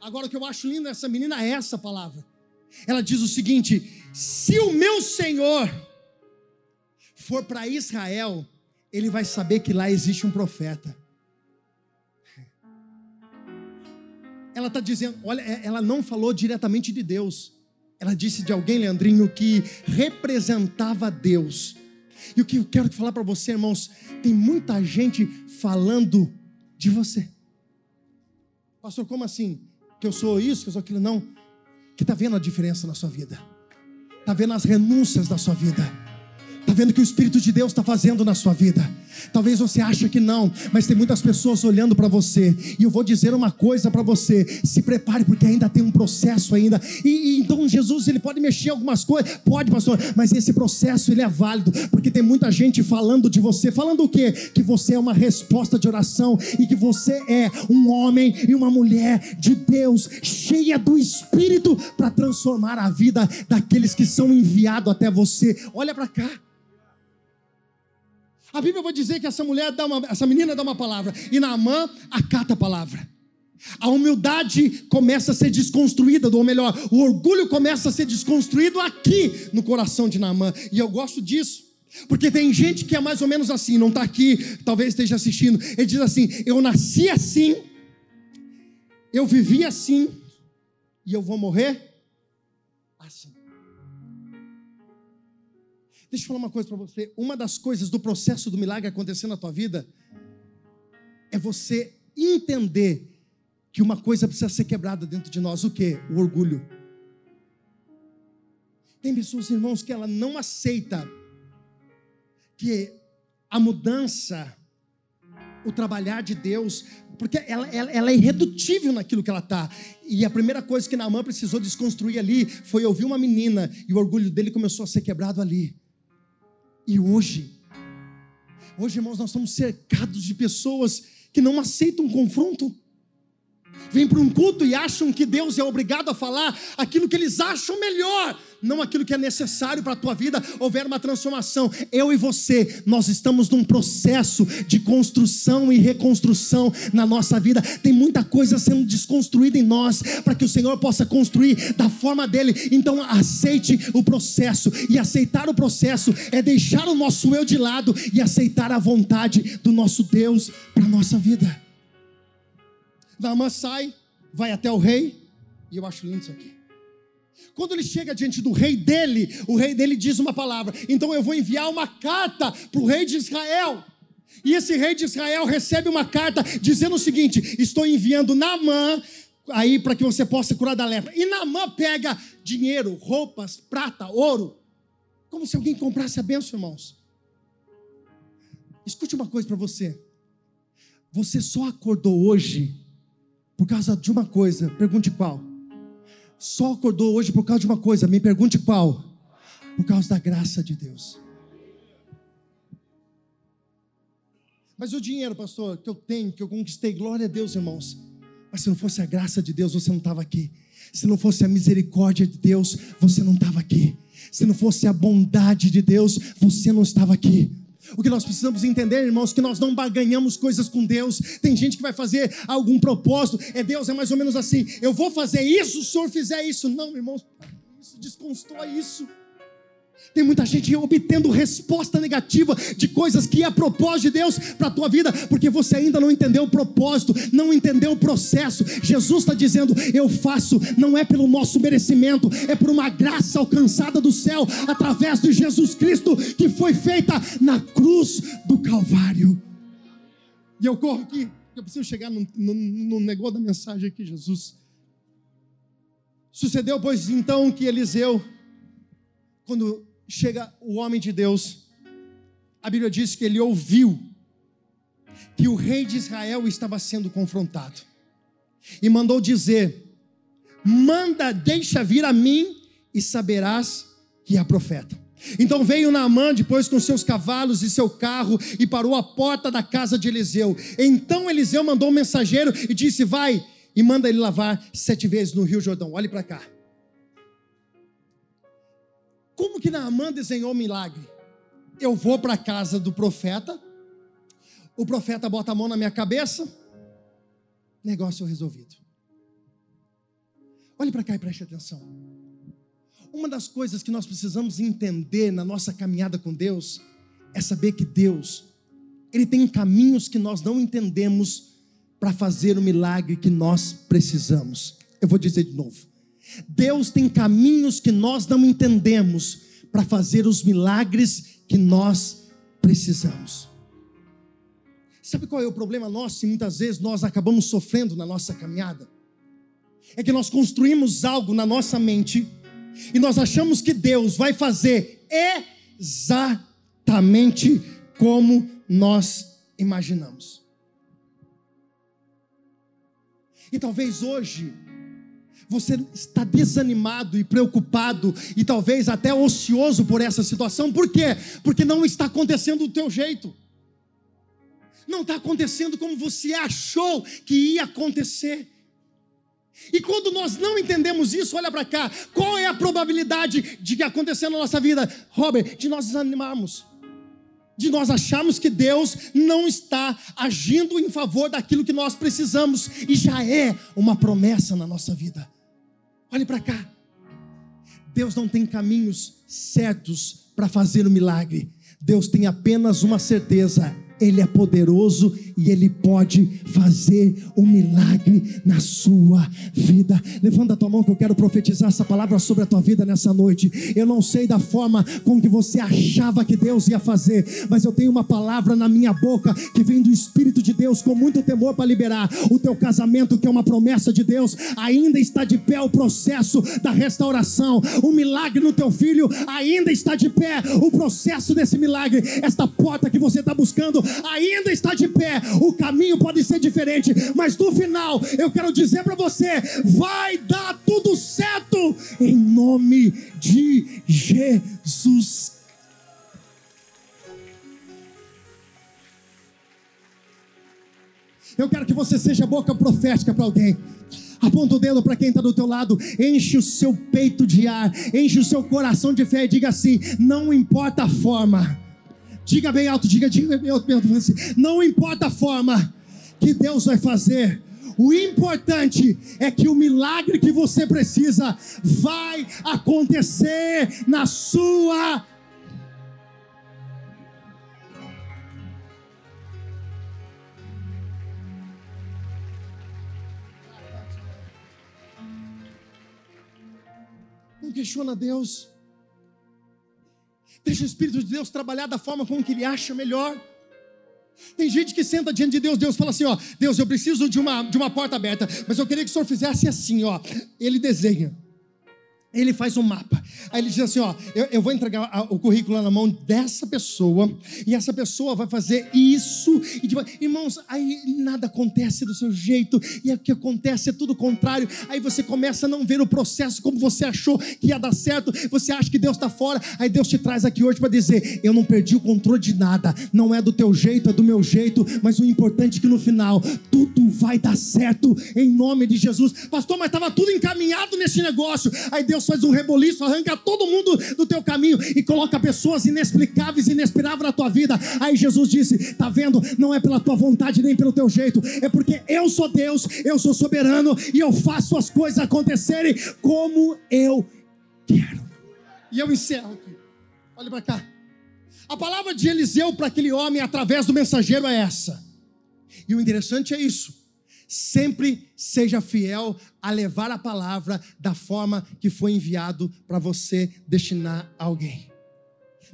Agora o que eu acho lindo nessa menina é essa palavra. Ela diz o seguinte: se o meu Senhor for para Israel, ele vai saber que lá existe um profeta. Ela está dizendo, olha, é, ela não falou diretamente de Deus. Ela disse de alguém, Leandrinho, que representava Deus. E o que eu quero falar para você, irmãos, tem muita gente falando de você. Pastor, como assim? Que eu sou isso, que eu sou aquilo? Não. Que está vendo a diferença na sua vida. Está vendo as renúncias da sua vida Está vendo que o Espírito de Deus está fazendo na sua vida? Talvez você ache que não, mas tem muitas pessoas olhando para você. E eu vou dizer uma coisa para você: se prepare, porque ainda tem um processo ainda. E, e, então Jesus ele pode mexer algumas coisas, pode, pastor, mas esse processo ele é válido, porque tem muita gente falando de você, falando o quê? Que você é uma resposta de oração e que você é um homem e uma mulher de Deus, cheia do Espírito para transformar a vida daqueles que são enviados até você. Olha para cá. A Bíblia vai dizer que essa mulher dá uma, essa menina dá uma palavra e Naamã acata a palavra. A humildade começa a ser desconstruída, ou melhor, o orgulho começa a ser desconstruído aqui no coração de Naamã. E eu gosto disso. Porque tem gente que é mais ou menos assim, não está aqui, talvez esteja assistindo. Ele diz assim: Eu nasci assim, eu vivi assim, e eu vou morrer assim. Deixa eu falar uma coisa para você. Uma das coisas do processo do milagre acontecer na tua vida é você entender que uma coisa precisa ser quebrada dentro de nós. O que? O orgulho. Tem pessoas, irmãos, que ela não aceita que a mudança, o trabalhar de Deus, porque ela, ela, ela, é irredutível naquilo que ela está. E a primeira coisa que Naamã precisou desconstruir ali foi ouvir uma menina, e o orgulho dele começou a ser quebrado ali. E hoje, hoje, irmãos, nós estamos cercados de pessoas que não aceitam confronto. Vêm para um culto e acham que Deus é obrigado a falar aquilo que eles acham melhor, não aquilo que é necessário para a tua vida, houver uma transformação. Eu e você, nós estamos num processo de construção e reconstrução na nossa vida. Tem muita coisa sendo desconstruída em nós para que o Senhor possa construir da forma dele. Então, aceite o processo. E aceitar o processo é deixar o nosso eu de lado e aceitar a vontade do nosso Deus para nossa vida. Naamã sai, vai até o rei, e eu acho lindo isso aqui. Quando ele chega diante do rei dele, o rei dele diz uma palavra: então eu vou enviar uma carta para o rei de Israel. E esse rei de Israel recebe uma carta dizendo o seguinte: estou enviando Naamã aí para que você possa curar da lepra. E Naamã pega dinheiro, roupas, prata, ouro, como se alguém comprasse a benção, irmãos. Escute uma coisa para você. Você só acordou hoje por causa de uma coisa. Pergunte qual só acordou hoje por causa de uma coisa, me pergunte qual? Por causa da graça de Deus. Mas o dinheiro, pastor, que eu tenho, que eu conquistei, glória a Deus, irmãos. Mas se não fosse a graça de Deus, você não estava aqui. Se não fosse a misericórdia de Deus, você não estava aqui. Se não fosse a bondade de Deus, você não estava aqui. O que nós precisamos entender, irmãos, que nós não baganhamos coisas com Deus. Tem gente que vai fazer algum propósito. É Deus, é mais ou menos assim: eu vou fazer isso se o senhor fizer isso. Não, irmãos, isso desconstrói isso. Tem muita gente obtendo resposta negativa de coisas que é propósito de Deus para a tua vida, porque você ainda não entendeu o propósito, não entendeu o processo. Jesus está dizendo: Eu faço, não é pelo nosso merecimento, é por uma graça alcançada do céu através de Jesus Cristo, que foi feita na cruz do Calvário. E eu corro aqui, eu preciso chegar no, no, no negócio da mensagem aqui, Jesus. Sucedeu, pois, então, que Eliseu, quando chega o homem de Deus, a Bíblia diz que ele ouviu que o rei de Israel estava sendo confrontado e mandou dizer: Manda, deixa vir a mim e saberás que é profeta. Então veio Naamã depois com seus cavalos e seu carro e parou à porta da casa de Eliseu. Então Eliseu mandou um mensageiro e disse: Vai e manda ele lavar sete vezes no Rio Jordão. Olhe para cá. Como que Naamã desenhou o milagre? Eu vou para a casa do profeta, o profeta bota a mão na minha cabeça, negócio resolvido. Olhe para cá e preste atenção. Uma das coisas que nós precisamos entender na nossa caminhada com Deus é saber que Deus, Ele tem caminhos que nós não entendemos para fazer o milagre que nós precisamos. Eu vou dizer de novo. Deus tem caminhos que nós não entendemos para fazer os milagres que nós precisamos. Sabe qual é o problema nosso e muitas vezes nós acabamos sofrendo na nossa caminhada? É que nós construímos algo na nossa mente e nós achamos que Deus vai fazer exatamente como nós imaginamos. E talvez hoje você está desanimado e preocupado e talvez até ocioso por essa situação. Por quê? Porque não está acontecendo do teu jeito. Não está acontecendo como você achou que ia acontecer. E quando nós não entendemos isso, olha para cá, qual é a probabilidade de que acontecer na nossa vida, Robert, de nós desanimarmos? de nós acharmos que Deus não está agindo em favor daquilo que nós precisamos e já é uma promessa na nossa vida. Olhe para cá. Deus não tem caminhos certos para fazer o milagre. Deus tem apenas uma certeza: Ele é poderoso e Ele pode fazer um milagre na sua vida. Levanta a tua mão que eu quero profetizar essa palavra sobre a tua vida nessa noite. Eu não sei da forma com que você achava que Deus ia fazer, mas eu tenho uma palavra na minha boca que vem do Espírito de Deus com muito temor para liberar. O teu casamento, que é uma promessa de Deus, ainda está de pé o processo da restauração. O milagre no teu filho ainda está de pé. O processo desse milagre, esta porta que você está buscando, ainda está de pé o caminho pode ser diferente, mas no final eu quero dizer para você: vai dar tudo certo em nome de Jesus. Eu quero que você seja boca profética para alguém. Aponta o dedo para quem está do teu lado, enche o seu peito de ar, enche o seu coração de fé e diga assim: não importa a forma, Diga bem alto, diga, diga bem alto, não importa a forma que Deus vai fazer, o importante é que o milagre que você precisa vai acontecer na sua Não questiona Deus. Deixa o Espírito de Deus trabalhar da forma como que ele acha melhor. Tem gente que senta diante de Deus, Deus fala assim, ó, Deus, eu preciso de uma, de uma porta aberta, mas eu queria que o Senhor fizesse assim, ó. Ele desenha. Ele faz um mapa. Aí ele diz assim: Ó, eu, eu vou entregar o currículo na mão dessa pessoa, e essa pessoa vai fazer isso. E tipo, irmãos, aí nada acontece do seu jeito, e o que acontece é tudo contrário. Aí você começa a não ver o processo como você achou que ia dar certo, você acha que Deus está fora. Aí Deus te traz aqui hoje para dizer: Eu não perdi o controle de nada, não é do teu jeito, é do meu jeito, mas o importante é que no final tudo vai dar certo em nome de Jesus. Pastor, mas estava tudo encaminhado nesse negócio. Aí Deus Deus faz um reboliço, arranca todo mundo do teu caminho e coloca pessoas inexplicáveis, inesperáveis na tua vida. Aí Jesus disse: Tá vendo? Não é pela tua vontade nem pelo teu jeito, é porque eu sou Deus, eu sou soberano e eu faço as coisas acontecerem como eu quero. E eu encerro aqui. Olha para cá. A palavra de Eliseu para aquele homem através do mensageiro é essa. E o interessante é isso. Sempre seja fiel a levar a palavra da forma que foi enviado para você destinar a alguém.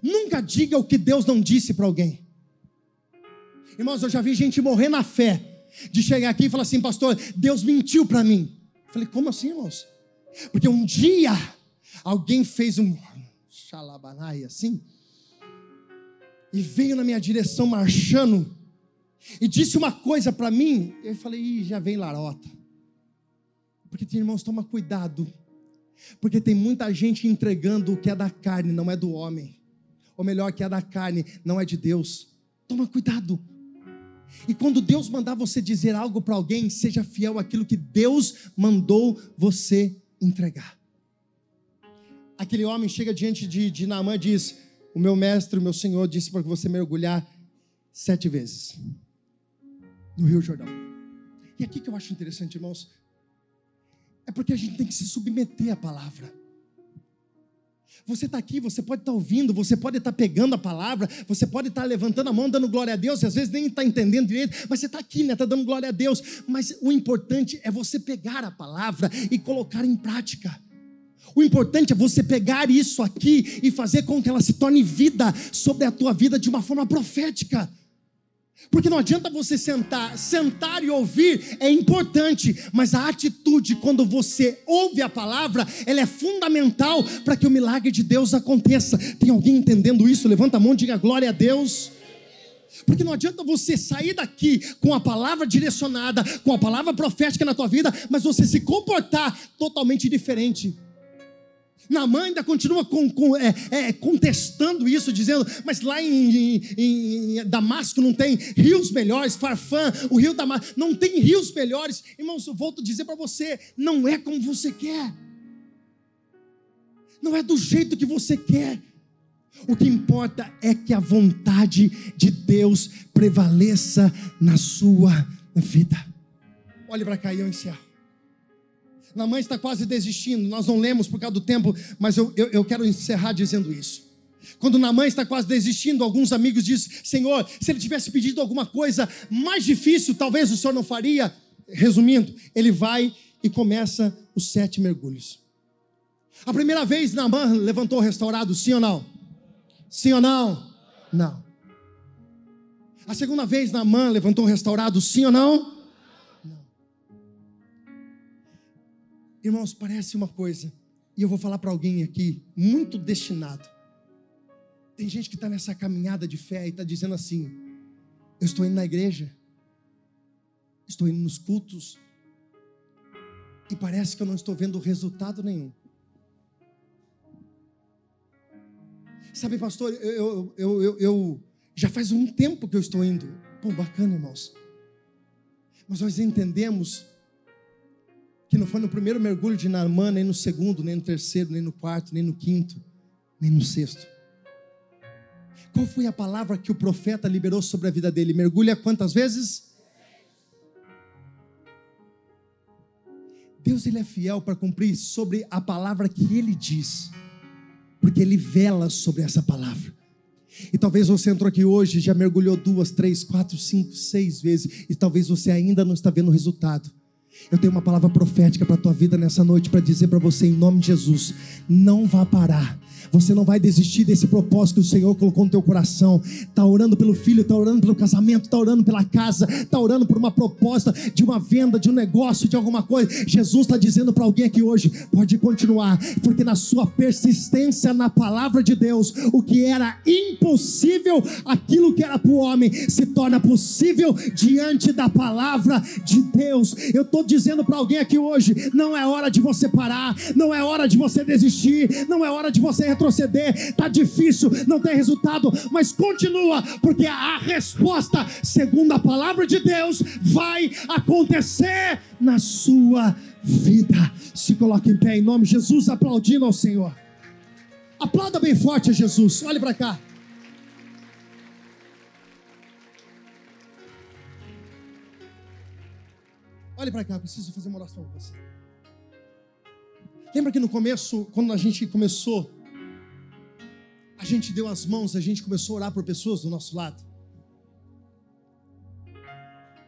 Nunca diga o que Deus não disse para alguém. Irmãos, eu já vi gente morrer na fé de chegar aqui e falar assim, pastor, Deus mentiu para mim. Eu falei, como assim, irmãos? Porque um dia alguém fez um xalabanai assim e veio na minha direção marchando e disse uma coisa para mim. Eu falei, Ih, já vem larota. Porque, irmãos, toma cuidado. Porque tem muita gente entregando o que é da carne, não é do homem. Ou melhor, que é da carne, não é de Deus. Toma cuidado. E quando Deus mandar você dizer algo para alguém, seja fiel àquilo que Deus mandou você entregar. Aquele homem chega diante de, de Naamã e diz: O meu mestre, o meu senhor, disse para que você mergulhar sete vezes no Rio Jordão. E aqui que eu acho interessante, irmãos, é porque a gente tem que se submeter à palavra. Você está aqui, você pode estar tá ouvindo, você pode estar tá pegando a palavra, você pode estar tá levantando a mão, dando glória a Deus, e às vezes nem está entendendo direito, mas você está aqui, né? Está dando glória a Deus. Mas o importante é você pegar a palavra e colocar em prática. O importante é você pegar isso aqui e fazer com que ela se torne vida sobre a tua vida de uma forma profética. Porque não adianta você sentar, sentar e ouvir é importante, mas a atitude quando você ouve a palavra, ela é fundamental para que o milagre de Deus aconteça. Tem alguém entendendo isso? Levanta a mão e diga glória a Deus. Porque não adianta você sair daqui com a palavra direcionada, com a palavra profética na tua vida, mas você se comportar totalmente diferente. Naamã ainda continua com, com, é, é, contestando isso, dizendo: Mas lá em, em, em, Damasco não tem rios melhores, Farfã, o rio Damasco, não tem rios melhores. Irmãos, eu volto a dizer para você: não é como você quer, não é do jeito que você quer. O que importa é que a vontade de Deus prevaleça na sua vida. Olhe para cá e eu encerro. Namã está quase desistindo. Nós não lemos por causa do tempo, mas eu, eu, eu quero encerrar dizendo isso. Quando Namã está quase desistindo, alguns amigos dizem: Senhor, se ele tivesse pedido alguma coisa mais difícil, talvez o Senhor não faria. Resumindo, ele vai e começa os sete mergulhos. A primeira vez Namã levantou restaurado, sim ou não? Sim ou não? Não. A segunda vez Namã levantou restaurado, sim ou não? Irmãos, parece uma coisa, e eu vou falar para alguém aqui, muito destinado. Tem gente que está nessa caminhada de fé e está dizendo assim: eu estou indo na igreja, estou indo nos cultos, e parece que eu não estou vendo resultado nenhum. Sabe, pastor, eu, eu, eu, eu, já faz um tempo que eu estou indo. Pô, bacana, irmãos. Mas nós entendemos que não foi no primeiro mergulho de Naamã, nem no segundo, nem no terceiro, nem no quarto, nem no quinto, nem no sexto. Qual foi a palavra que o profeta liberou sobre a vida dele? Mergulha quantas vezes? Deus ele é fiel para cumprir sobre a palavra que ele diz, porque ele vela sobre essa palavra. E talvez você entrou aqui hoje, já mergulhou duas, três, quatro, cinco, seis vezes, e talvez você ainda não está vendo o resultado. Eu tenho uma palavra profética para a tua vida nessa noite para dizer para você em nome de Jesus, não vá parar. Você não vai desistir desse propósito que o Senhor colocou no teu coração. Está orando pelo filho, está orando pelo casamento, está orando pela casa, está orando por uma proposta de uma venda, de um negócio, de alguma coisa. Jesus está dizendo para alguém aqui hoje: pode continuar, porque na sua persistência na palavra de Deus, o que era impossível, aquilo que era para o homem, se torna possível diante da palavra de Deus. Eu estou dizendo para alguém aqui hoje: não é hora de você parar, não é hora de você desistir, não é hora de você retroceder, está difícil, não tem resultado, mas continua, porque a resposta, segundo a palavra de Deus, vai acontecer na sua vida. Se coloque em pé em nome de Jesus, aplaudindo ao Senhor. Aplauda bem forte a Jesus. Olhe para cá. Olhe para cá, preciso fazer uma oração com você. Lembra que no começo, quando a gente começou gente deu as mãos, a gente começou a orar por pessoas do nosso lado.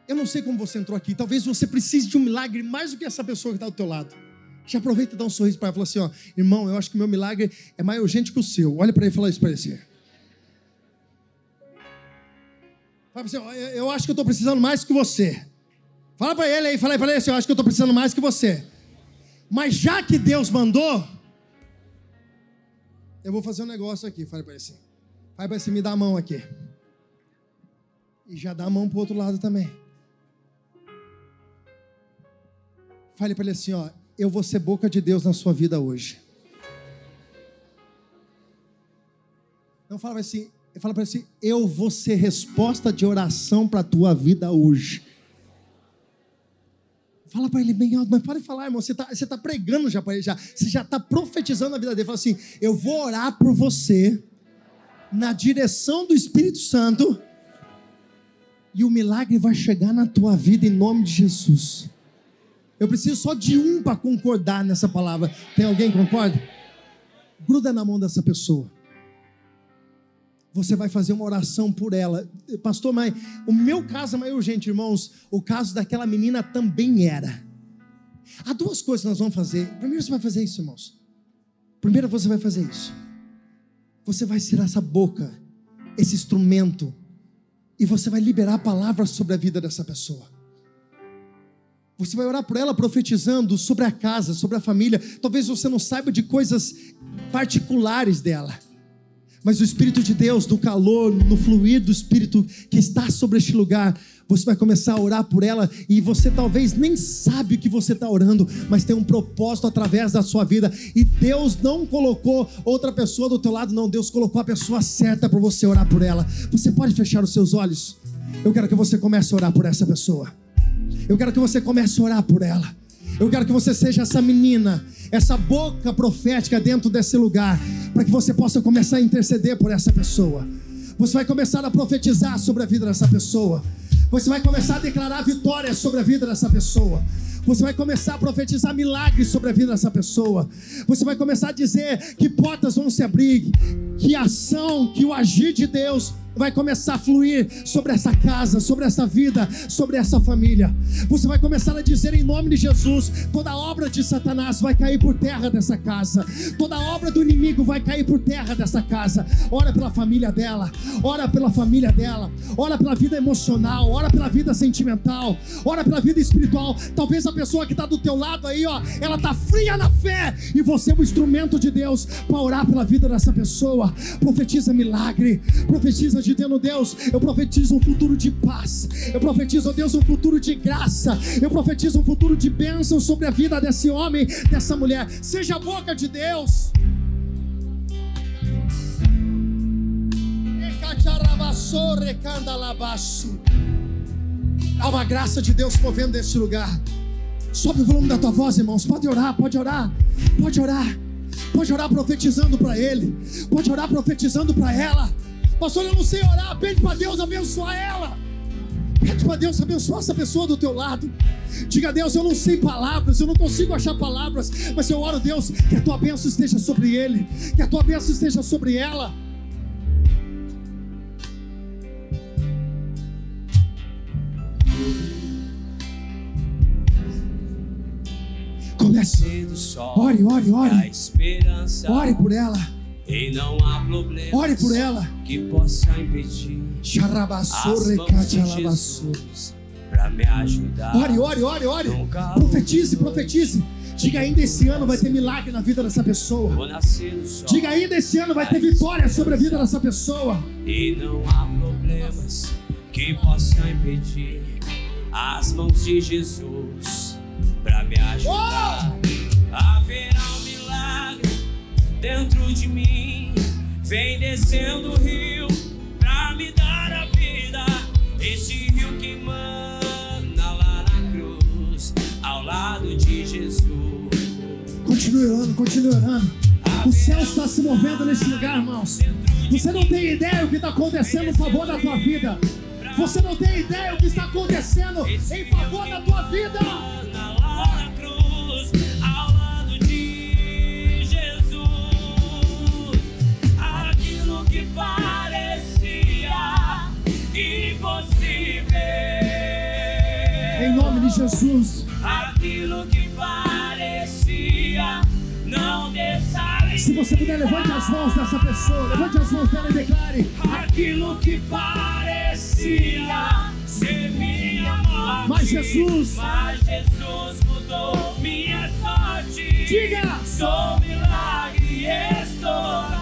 Eu não sei como você entrou aqui. Talvez você precise de um milagre mais do que essa pessoa que está do teu lado. Já aproveita e dá um sorriso para ela e fala assim: ó, irmão, eu acho que o meu milagre é mais urgente que o seu. Olha para ele e fala isso para ele assim. Fala assim, ó, eu acho que eu estou precisando mais que você. Fala para ele aí, fala para ele assim, eu acho que eu estou precisando mais que você. Mas já que Deus mandou, eu vou fazer um negócio aqui. Fala para ele assim. Fala para ele assim, me dá a mão aqui. E já dá a mão para o outro lado também. Fale para ele assim, ó, eu vou ser boca de Deus na sua vida hoje. Não fala assim, fala para ele assim, eu vou ser resposta de oração para tua vida hoje. Fala para ele bem alto, mas pode falar, irmão. Você está você tá pregando já para ele, já. Você já está profetizando a vida dele. Fala assim: Eu vou orar por você na direção do Espírito Santo, e o milagre vai chegar na tua vida em nome de Jesus. Eu preciso só de um para concordar nessa palavra. Tem alguém que concorda? Gruda na mão dessa pessoa. Você vai fazer uma oração por ela. Pastor, mas o meu caso é mais urgente, irmãos. O caso daquela menina também era. Há duas coisas que nós vamos fazer. Primeiro você vai fazer isso, irmãos. Primeiro você vai fazer isso. Você vai ser essa boca, esse instrumento, e você vai liberar palavras sobre a vida dessa pessoa. Você vai orar por ela profetizando sobre a casa, sobre a família. Talvez você não saiba de coisas particulares dela. Mas o Espírito de Deus, no calor, no fluir do Espírito que está sobre este lugar, você vai começar a orar por ela e você talvez nem sabe o que você está orando, mas tem um propósito através da sua vida. E Deus não colocou outra pessoa do teu lado, não. Deus colocou a pessoa certa para você orar por ela. Você pode fechar os seus olhos? Eu quero que você comece a orar por essa pessoa. Eu quero que você comece a orar por ela. Eu quero que você seja essa menina, essa boca profética dentro desse lugar, para que você possa começar a interceder por essa pessoa. Você vai começar a profetizar sobre a vida dessa pessoa. Você vai começar a declarar vitórias sobre a vida dessa pessoa. Você vai começar a profetizar milagres sobre a vida dessa pessoa. Você vai começar a dizer que portas vão se abrir, que ação, que o agir de Deus vai começar a fluir sobre essa casa, sobre essa vida, sobre essa família. Você vai começar a dizer em nome de Jesus: toda obra de Satanás vai cair por terra dessa casa, toda obra do inimigo vai cair por terra dessa casa. Ora pela família dela, ora pela família dela, ora pela vida emocional, ora pela vida sentimental, ora pela vida espiritual. Talvez a pessoa que está do teu lado aí, ó, ela tá fria na fé e você é o instrumento de Deus para orar pela vida dessa pessoa. Profetiza milagre, profetiza acreditando, Deus, eu profetizo um futuro de paz. Eu profetizo, Deus, um futuro de graça. Eu profetizo um futuro de bênção sobre a vida desse homem, dessa mulher. Seja a boca de Deus. Há uma graça de Deus movendo nesse lugar. Sobe o volume da tua voz, irmãos. Pode orar, pode orar, pode orar. Pode orar profetizando para ele. Pode orar profetizando para ela. Pastor, eu não sei orar. Pede para Deus abençoar ela. Pede para Deus abençoar essa pessoa do teu lado. Diga a Deus, eu não sei palavras, eu não consigo achar palavras, mas eu oro, Deus, que a tua bênção esteja sobre ele, que a tua bênção esteja sobre ela. Comece. Ore, ore, ore. Ore por ela. E não há problema Ore por ela. que possa impedir para me ajudar. Ore, ore, ore, ore. Profetize, profetize. Diga ainda esse ano vai ter milagre na vida dessa pessoa. Diga ainda esse ano vai ter vitória sobre a vida dessa pessoa. E não há problemas que possam impedir as mãos de Jesus para me ajudar. Oh! Haverá um dentro de mim. Vem descendo o rio pra me dar a vida. Esse rio que manda lá na cruz, ao lado de Jesus. Continue orando, continue orando. O céu está se movendo nesse lugar, irmãos. Você não tem ideia o que está acontecendo em favor da tua vida. Você não tem ideia o que está acontecendo em favor da tua vida. Que parecia impossível. Em nome de Jesus. Aquilo que parecia não deixar. Se você puder, levante as mãos dessa pessoa. Levante as mãos dela e declare. Aquilo que parecia ser minha morte. Mas Jesus. Mas Jesus mudou minha sorte. Diga. Sou milagre e estou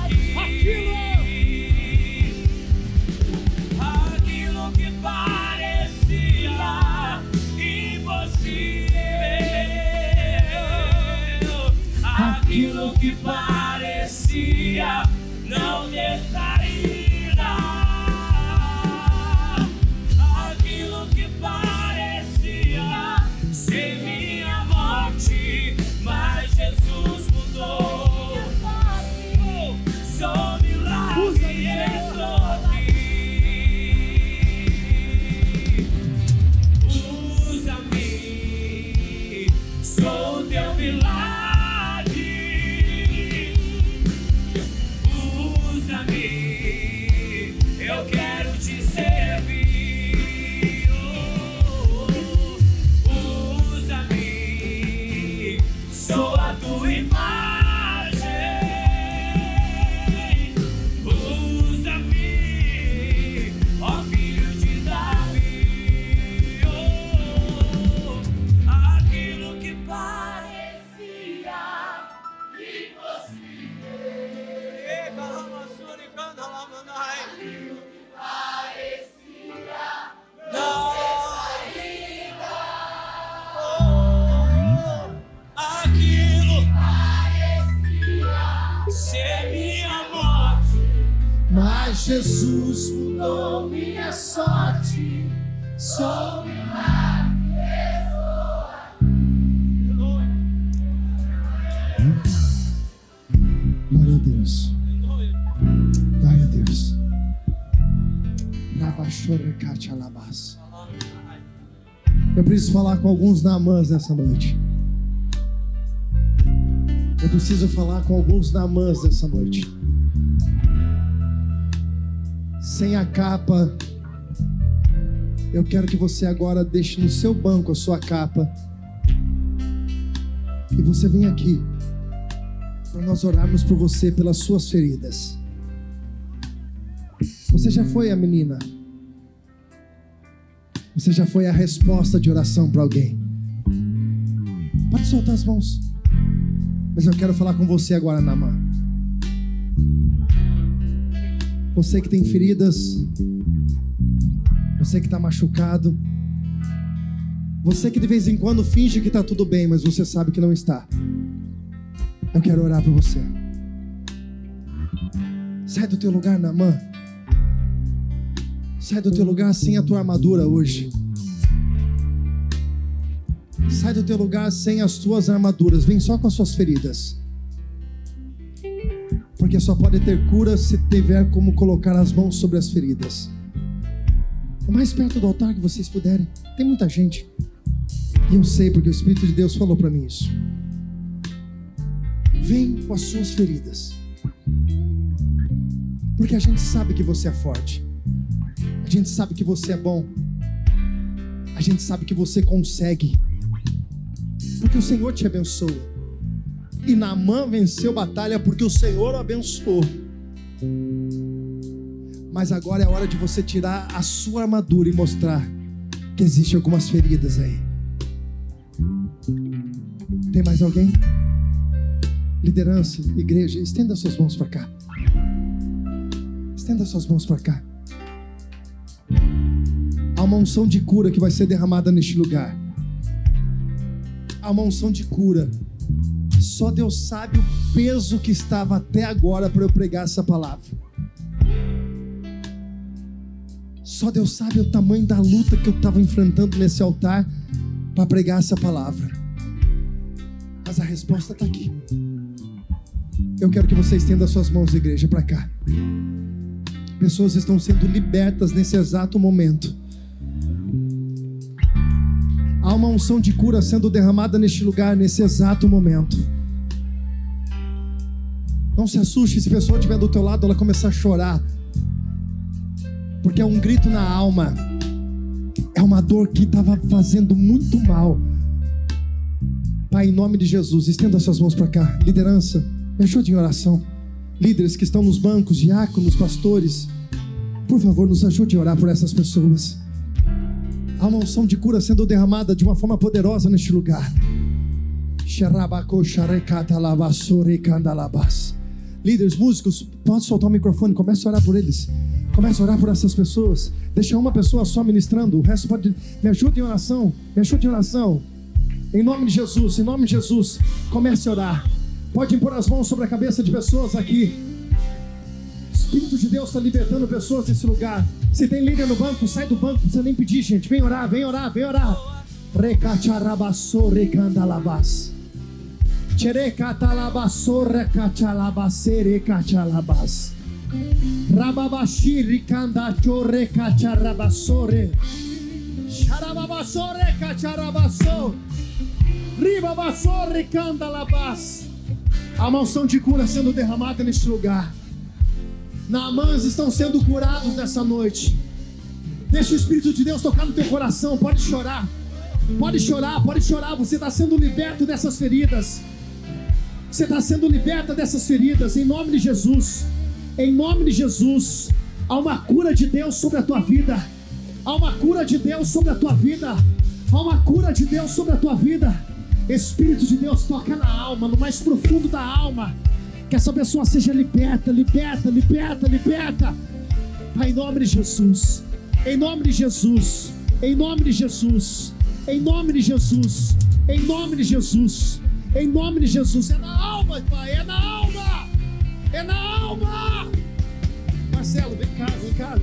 ser minha morte Mas Jesus mudou minha sorte. Sou Glória a Deus. Glória a Deus. Eu preciso falar com alguns namãs nessa noite. Eu preciso falar com alguns namãs nessa noite. Sem a capa, eu quero que você agora deixe no seu banco a sua capa. E você vem aqui para nós orarmos por você pelas suas feridas. Você já foi a menina? Você já foi a resposta de oração para alguém? Pode soltar as mãos. Mas eu quero falar com você agora, Namã. Você que tem feridas, você que está machucado, você que de vez em quando finge que está tudo bem, mas você sabe que não está. Eu quero orar por você. Sai do teu lugar, Namã. Sai do teu lugar sem a tua armadura hoje. Sai do teu lugar sem as tuas armaduras. Vem só com as suas feridas. Porque só pode ter cura se tiver como colocar as mãos sobre as feridas. O mais perto do altar que vocês puderem. Tem muita gente. E eu sei porque o Espírito de Deus falou para mim isso. Vem com as suas feridas. Porque a gente sabe que você é forte. A gente sabe que você é bom. A gente sabe que você consegue. Porque o Senhor te abençoa. E Naamã venceu batalha porque o Senhor o abençoou. Mas agora é hora de você tirar a sua armadura e mostrar que existem algumas feridas aí. Tem mais alguém? Liderança, igreja, estenda suas mãos para cá. Estenda suas mãos para cá. Há uma unção de cura que vai ser derramada neste lugar. Há uma de cura. Só Deus sabe o peso que estava até agora para eu pregar essa palavra. Só Deus sabe o tamanho da luta que eu estava enfrentando nesse altar para pregar essa palavra. Mas a resposta está aqui. Eu quero que você estenda suas mãos, igreja, para cá. Pessoas estão sendo libertas nesse exato momento. Há uma unção de cura sendo derramada neste lugar, nesse exato momento. Não se assuste se a pessoa estiver do teu lado, ela começar a chorar. Porque é um grito na alma. É uma dor que estava fazendo muito mal. Pai, em nome de Jesus, estenda suas mãos para cá. Liderança, me ajude em oração. Líderes que estão nos bancos, diáconos, pastores, por favor, nos ajude a orar por essas pessoas. Há uma unção de cura sendo derramada de uma forma poderosa neste lugar. Líderes, músicos, pode soltar o microfone, comece a orar por eles. Comece a orar por essas pessoas. Deixa uma pessoa só ministrando, o resto pode. Me ajude em oração, me ajude em oração. Em nome de Jesus, em nome de Jesus, comece a orar. Pode impor as mãos sobre a cabeça de pessoas aqui. Espírito de Deus está libertando pessoas desse lugar. Se tem líder no banco, sai do banco, não precisa nem pedir, gente. Vem orar, vem orar, vem orar. Recacharabasso, recandalabas. Cherecatalabasso, recachalabase, recachalabas. Rababashi, ricandacho, recacharabassore. Charababasso, recacharabasso. Ribabasso, recandalabas. A maldição de cura sendo derramada neste lugar. Naamãs estão sendo curados nessa noite. Deixa o Espírito de Deus tocar no teu coração. Pode chorar. Pode chorar, pode chorar. Você está sendo liberto dessas feridas. Você está sendo liberta dessas feridas. Em nome de Jesus. Em nome de Jesus. Há uma cura de Deus sobre a tua vida. Há uma cura de Deus sobre a tua vida. Há uma cura de Deus sobre a tua vida. Espírito de Deus toca na alma, no mais profundo da alma. Que essa pessoa seja liberta, liberta, liberta, liberta. Pai, em nome de Jesus. Em nome de Jesus. Em nome de Jesus. Em nome de Jesus. Em nome de Jesus. Em nome de Jesus. É na alma, Pai. É na alma. É na alma. Marcelo, vem cá, vem cá.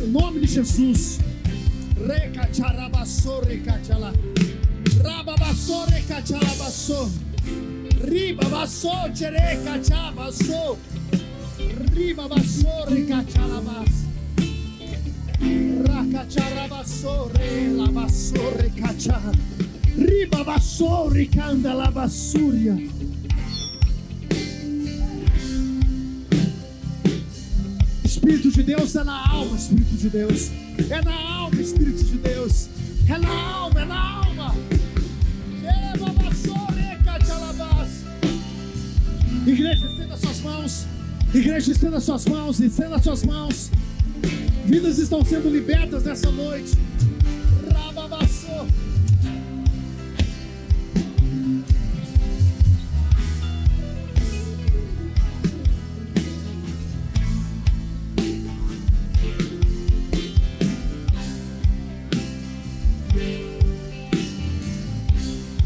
Em nome de Jesus. Recacharabassou, recachala. Rababassou, recachalabassou. Ribabassou, cherecachabassou. Ribabassou, recachalabas. Rakacharabassou, relabassou, recacha. Ribabassou, ricanda labassúria. Espírito de Deus é na alma, Espírito de Deus. É na alma, Espírito de Deus. É na alma, é na alma. Igreja, estenda suas mãos. Igreja, estenda suas mãos. Estenda suas mãos. Vidas estão sendo libertas nessa noite. Rababassou.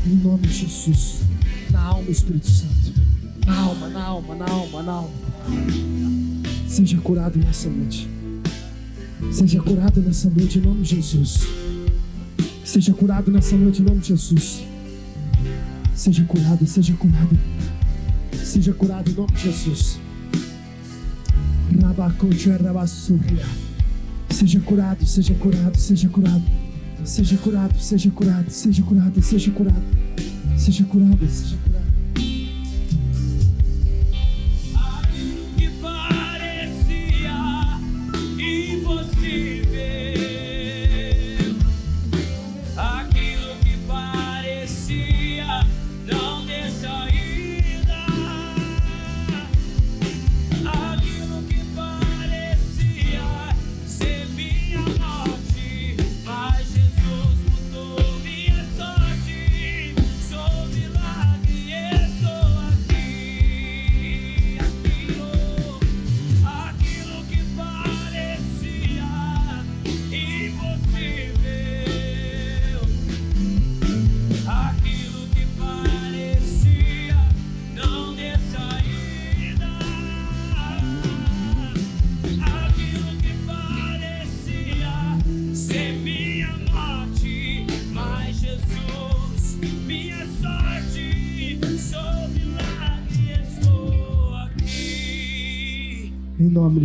Em nome de Jesus. Na alma, Espírito Santo. Alma, na alma, na alma. Seja curado nessa noite. Seja curado nessa noite em nome de Jesus. Seja curado nessa noite em nome de Jesus. Seja curado, seja curado. Seja curado em nome de Jesus. Seja curado, seja curado, seja curado. Seja curado, seja curado, seja curado, seja curado. Seja curado, seja curado.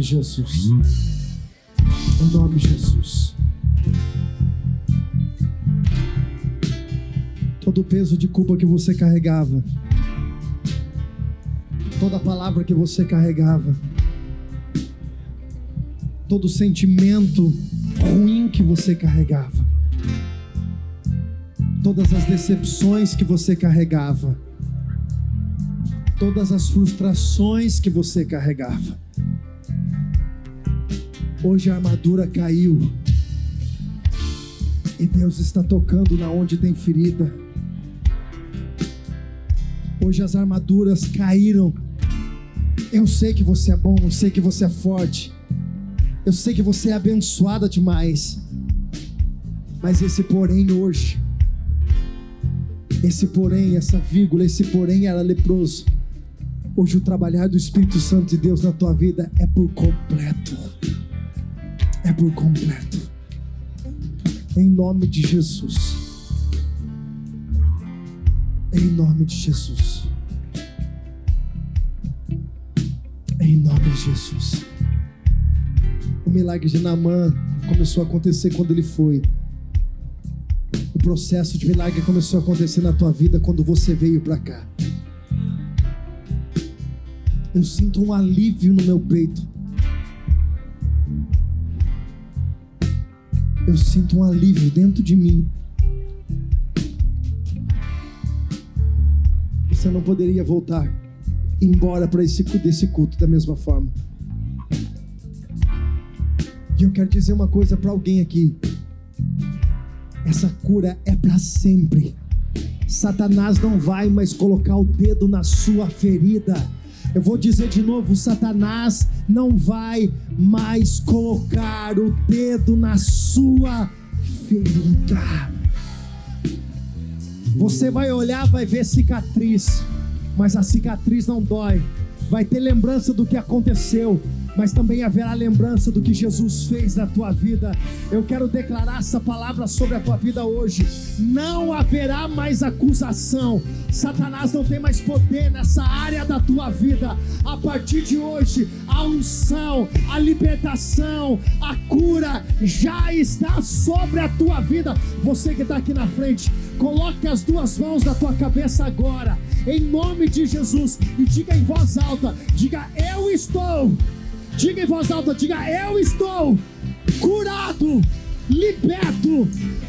Jesus. Em nome de Jesus. Todo o peso de culpa que você carregava, toda palavra que você carregava, todo sentimento ruim que você carregava, todas as decepções que você carregava, todas as frustrações que você carregava. Hoje a armadura caiu. E Deus está tocando na onde tem ferida. Hoje as armaduras caíram. Eu sei que você é bom, eu sei que você é forte. Eu sei que você é abençoada demais. Mas esse porém hoje, esse porém, essa vírgula, esse porém era leproso. Hoje o trabalhar do Espírito Santo de Deus na tua vida é por completo. É por completo. Em nome de Jesus. Em nome de Jesus. Em nome de Jesus. O milagre de Naamã começou a acontecer quando ele foi. O processo de milagre começou a acontecer na tua vida quando você veio para cá. Eu sinto um alívio no meu peito. Eu sinto um alívio dentro de mim. Você não poderia voltar embora para esse desse culto da mesma forma. E eu quero dizer uma coisa para alguém aqui. Essa cura é para sempre. Satanás não vai mais colocar o dedo na sua ferida. Eu vou dizer de novo: Satanás não vai mais colocar o dedo na sua ferida. Você vai olhar, vai ver cicatriz, mas a cicatriz não dói. Vai ter lembrança do que aconteceu, mas também haverá lembrança do que Jesus fez na tua vida. Eu quero declarar essa palavra sobre a tua vida hoje. Não haverá mais acusação. Satanás não tem mais poder nessa área da tua vida. A partir de hoje, a unção, a libertação, a cura já está sobre a tua vida. Você que está aqui na frente, coloque as duas mãos na tua cabeça agora, em nome de Jesus, e diga em voz alta: diga, eu estou Diga em voz alta, diga: Eu estou curado, liberto,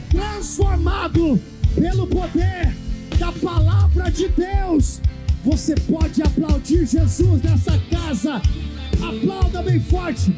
transformado pelo poder da palavra de Deus. Você pode aplaudir Jesus nessa casa. Aplauda bem forte.